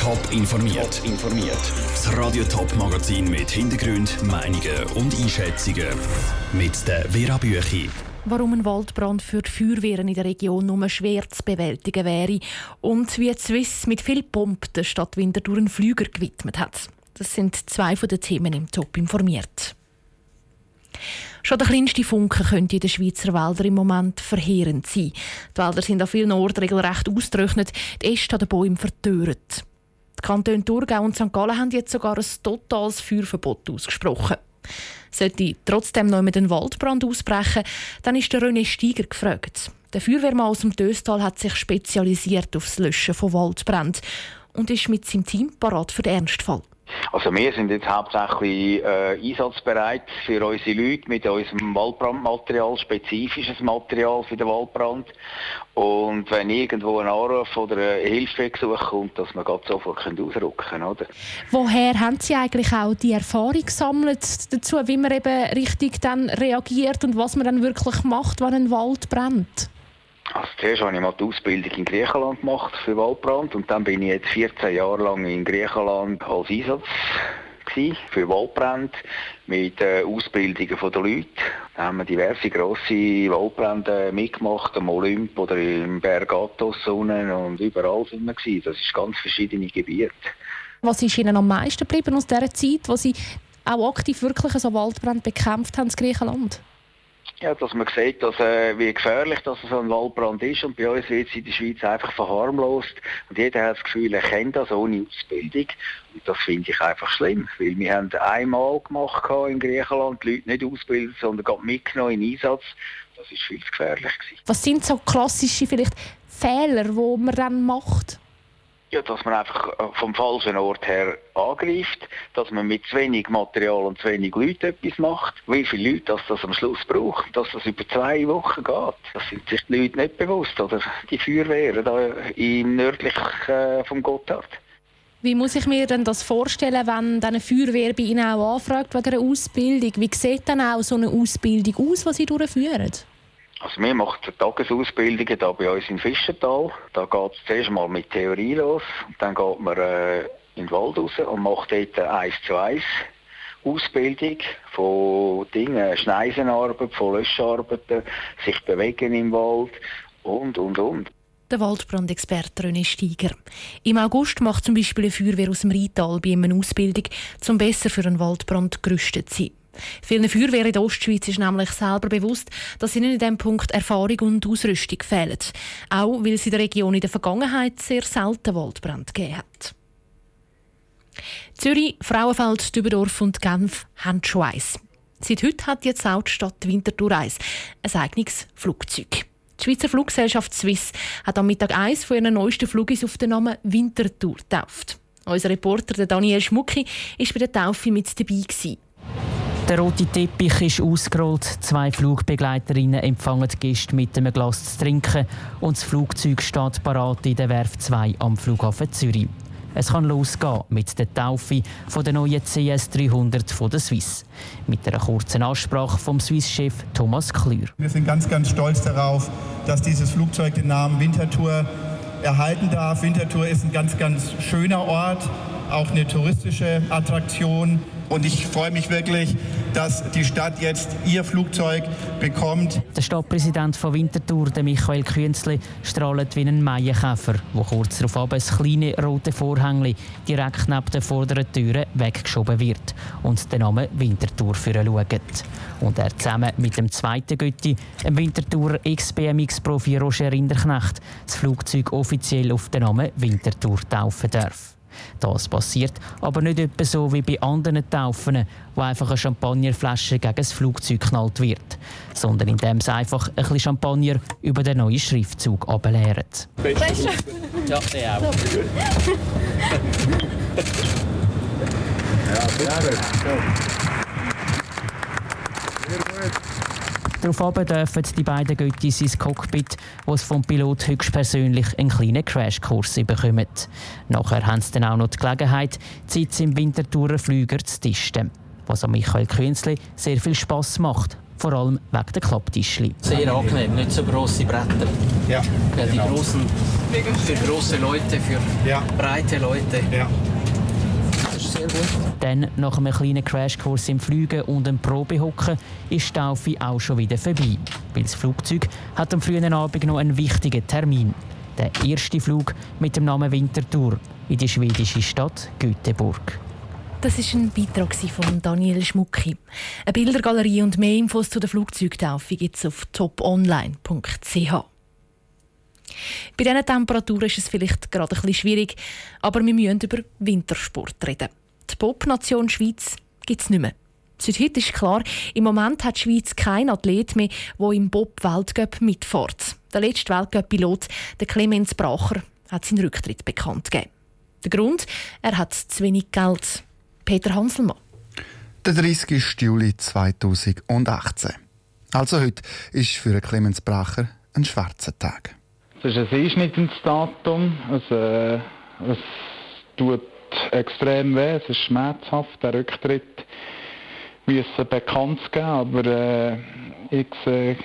Top informiert. informiert. Das Radio Top Magazin mit Hintergrund, Meinungen und Einschätzungen mit der Vera Büchi. Warum ein Waldbrand für die Feuerwehren in der Region nur schwer zu bewältigen wäre und wie die Swiss mit viel Pomp der Stadt Winterthur einen Flüger gewidmet hat. Das sind zwei von den Themen im Top informiert. Schon der kleinste Funke könnte in den Schweizer Wäldern im Moment verheerend sein. Die Wälder sind an vielen Orten regelrecht ausgetrocknet, die Äste an den Bäumen verdörrt. Die Kantone Thurgau und St. Gallen haben jetzt sogar ein totales Feuerverbot ausgesprochen. Sollte trotzdem noch mit einem Waldbrand ausbrechen, dann ist der René Steiger gefragt. Der Feuerwehrmann aus dem Döstal hat sich spezialisiert auf das Löschen von Waldbränden und ist mit seinem Team parat für den Ernstfall. Also wir sind jetzt hauptsächlich äh, einsatzbereit für unsere Leute mit unserem Waldbrandmaterial, spezifisches Material für den Waldbrand. Und wenn irgendwo ein Anruf oder ein Hilfsgesuch kommt, dass wir gerade sofort ausrücken können. Oder? Woher haben Sie eigentlich auch die Erfahrung gesammelt dazu, wie man eben richtig dann reagiert und was man dann wirklich macht, wenn ein Wald brennt? Also zuerst habe ich mal die Ausbildung in Griechenland gemacht für Waldbrand und dann bin ich jetzt 14 Jahre lang in Griechenland als Einsatz für Waldbrand mit äh, Ausbildungen von den Leuten. Da haben wir diverse grosse Waldbrände mitgemacht, am Olymp oder im Berg Athos und überall sind wir gewesen. Das ist ganz verschiedene Gebiete. Was ist Ihnen am meisten geblieben aus dieser Zeit, wo Sie auch aktiv wirklich so Waldbrand bekämpft haben in Griechenland? Ja, dass man sieht, dass, äh, wie gefährlich das so ein Waldbrand ist. Und bei uns wird es in der Schweiz einfach verharmlost. Und jeder hat das Gefühl, er kennt das ohne Ausbildung. Und das finde ich einfach schlimm. Weil wir haben einmal gemacht in Griechenland, die Leute nicht ausbilden, sondern gerade mitgenommen in Einsatz. Das ist viel zu gefährlich. Gewesen. Was sind so klassische vielleicht Fehler, die man dann macht? Ja, dass man einfach äh, vom falschen Ort her angreift, dass man mit zu wenig Material und zu wenig Leuten etwas macht. Wie viele Leute dass das am Schluss braucht, dass das über zwei Wochen geht. Das sind sich die Leute nicht bewusst, oder die Feuerwehren da im nördlich äh, vom Gotthard. Wie muss ich mir denn das vorstellen, wenn eine Feuerwehr bei Ihnen auch anfragt wegen einer Ausbildung? Wie sieht dann auch so eine Ausbildung aus, die Sie durchführen? Also wir machen Tagesausbildungen hier bei uns in Fischental. Da geht es zuerst mal mit Theorie los. Dann geht man äh, in den Wald raus und macht dort eine 1 zu 1 Ausbildung von Dingen, Schneisenarbeit, von Löscharbeiten, sich bewegen im Wald und, und, und. Der Waldbrandexperte René Steiger. Im August macht zum Beispiel eine Feuerwehr aus dem Rheintal bei ihm eine Ausbildung, um besser für einen Waldbrand gerüstet zu sein. Vielen Feuerwehren in der Ostschweiz ist nämlich selber bewusst, dass ihnen in diesem Punkt Erfahrung und Ausrüstung fehlen. Auch weil sie der Region in der Vergangenheit sehr selten Waldbrand gegeben hat. Zürich, Frauenfeld, Dübendorf und Genf haben schon eins. Seit heute hat jetzt auch die Stadt Winterthur eins, ein eigenes Flugzeug. Die Schweizer Fluggesellschaft Swiss hat am Mittag eins von ihren neuesten Flugis auf den Namen Winterthur getauft. Unser Reporter Daniel Schmucki war bei der Taufe mit dabei. Der rote Teppich ist ausgerollt. Zwei Flugbegleiterinnen empfangen die Gäste mit einem Glas zu trinken und das Flugzeug steht parat in der Werft 2 am Flughafen Zürich. Es kann losgehen mit der Taufe der neuen CS 300 von der Swiss. Mit einer kurzen Ansprache vom Swiss-Chef Thomas Klür. Wir sind ganz, ganz stolz darauf, dass dieses Flugzeug den Namen Winterthur erhalten darf. Winterthur ist ein ganz, ganz schöner Ort, auch eine touristische Attraktion. Und ich freue mich wirklich, dass die Stadt jetzt ihr Flugzeug bekommt. Der Stadtpräsident von Winterthur, der Michael Künzli, strahlt wie ein Maienkäfer, wo kurz darauf das kleine rote Vorhängli direkt neben den vorderen Türen weggeschoben wird und den Namen Winterthur für schaut. Und er zusammen mit dem zweiten Götti, dem Winterthur XBMX-Profi Roger Rinderknecht, das Flugzeug offiziell auf den Namen Winterthur taufen darf. Das passiert aber nicht etwa so wie bei anderen Taufen, wo einfach eine Champagnerflasche gegen das Flugzeug geknallt wird, sondern indem es einfach ein bisschen Champagner über den neuen Schriftzug ableeren. Weißt du? Ja, der auch. ja, sehr gut. Sehr gut. Daraufhin dürfen die beiden Göttis ins Cockpit, wo es vom Pilot höchstpersönlich einen kleinen Crashkurs bekommen. Nachher haben sie dann auch noch die Gelegenheit, die Sitz im Wintertourer Flüger zu testen. Was an Michael Künzli sehr viel Spass macht, vor allem wegen der Klapptischli. Sehr angenehm, nicht so grosse Bretter. Ja. Ja, die großen für große Leute, für Ja. breite Leute. Ja. Sehr gut. Dann, nach einem kleinen Crashkurs im Fliegen und einem Probehocken, ist die Taufe auch schon wieder vorbei. Weil das Flugzeug hat am frühen Abend noch einen wichtigen Termin. Der erste Flug mit dem Namen Winterthur in die schwedische Stadt Göteborg. Das ist ein Beitrag von Daniel Schmucki. Eine Bildergalerie und mehr Infos zu der Flugzeugtaufe gibt es auf toponline.ch. Bei diesen Temperaturen ist es vielleicht gerade ein bisschen schwierig, aber wir müssen über Wintersport reden. Die Popnation Schweiz gibt es nicht mehr. Seit heute ist klar, im Moment hat die Schweiz keinen Athlet mehr, der im Bob-Weltcup mitfährt. Der letzte Weltcup-Pilot, der Clemens Bracher, hat seinen Rücktritt bekannt gegeben. Der Grund? Er hat zu wenig Geld. Peter Hanselmann. Der 30. Juli 2018. Also heute ist für Clemens Bracher ein schwarzer Tag. Es ist ein einschneidendes Datum. Es, äh, es tut extrem weh, es ist schmerzhaft. Der Rücktritt müssen bekannt geben, aber äh, ich sehe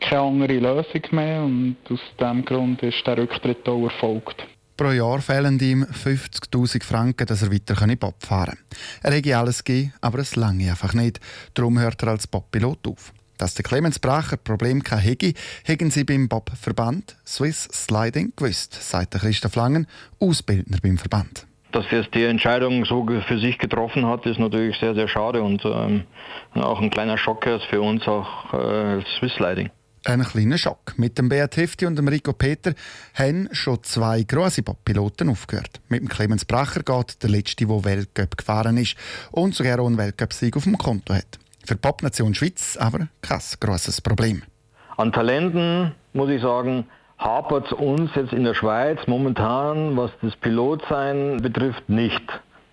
keine andere Lösung mehr und aus diesem Grund ist der Rücktritt auch erfolgt. Pro Jahr fehlen ihm 50.000 Franken, dass er weiter Bob fahren kann. Er hätte alles gegeben, aber es lange einfach nicht. Darum hört er als Bobpilot auf. Dass der Clemens Bracher Problem hätte, hätten sie beim Bobverband Swiss Sliding gewusst, sagt Christoph Langen, Ausbildner beim Verband. Dass er die Entscheidung so für sich getroffen hat, ist natürlich sehr, sehr schade und ähm, auch ein kleiner Schock ist für uns auch äh, als Swiss Sliding. Ein kleiner Schock. Mit dem Beat Hefti und dem Rico Peter haben schon zwei grosse Bobpiloten aufgehört. Mit dem Clemens Bracher geht der letzte, der Weltcup gefahren ist und sogar auch einen Weltcup-Sieg auf dem Konto hat. Für die Popnation Schweiz aber kein grosses Problem. An Talenten muss ich sagen, hapert es uns jetzt in der Schweiz momentan, was das Pilotsein betrifft, nicht.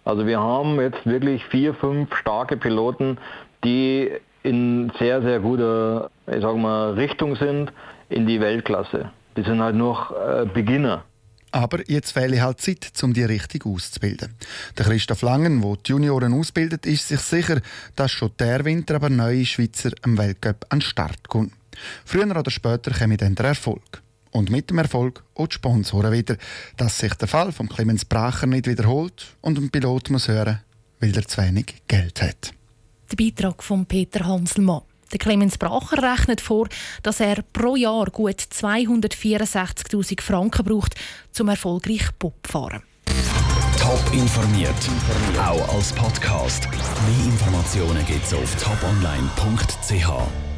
Also wir haben jetzt wirklich vier, fünf starke Piloten, die in sehr, sehr guter ich sag mal, Richtung sind in die Weltklasse. Die sind halt noch äh, Beginner. Aber jetzt fehle halt Zeit, um die richtig auszubilden. Der Christoph Langen, der die Junioren ausbildet, ist sich sicher, dass schon der Winter aber neue Schweizer am Weltcup an den Start kommen. Früher oder später kommt dann der Erfolg. Und mit dem Erfolg auch die Sponsoren wieder, dass sich der Fall von Clemens Bracher nicht wiederholt und ein Pilot muss hören, weil er zu wenig Geld hat. Der Beitrag von Peter Hanselmann. Der Clemens Bracher rechnet vor, dass er pro Jahr gut 264.000 Franken braucht, um erfolgreich Bob zu fahren. Top informiert, auch als Podcast. Mehr Informationen gibt es auf toponline.ch.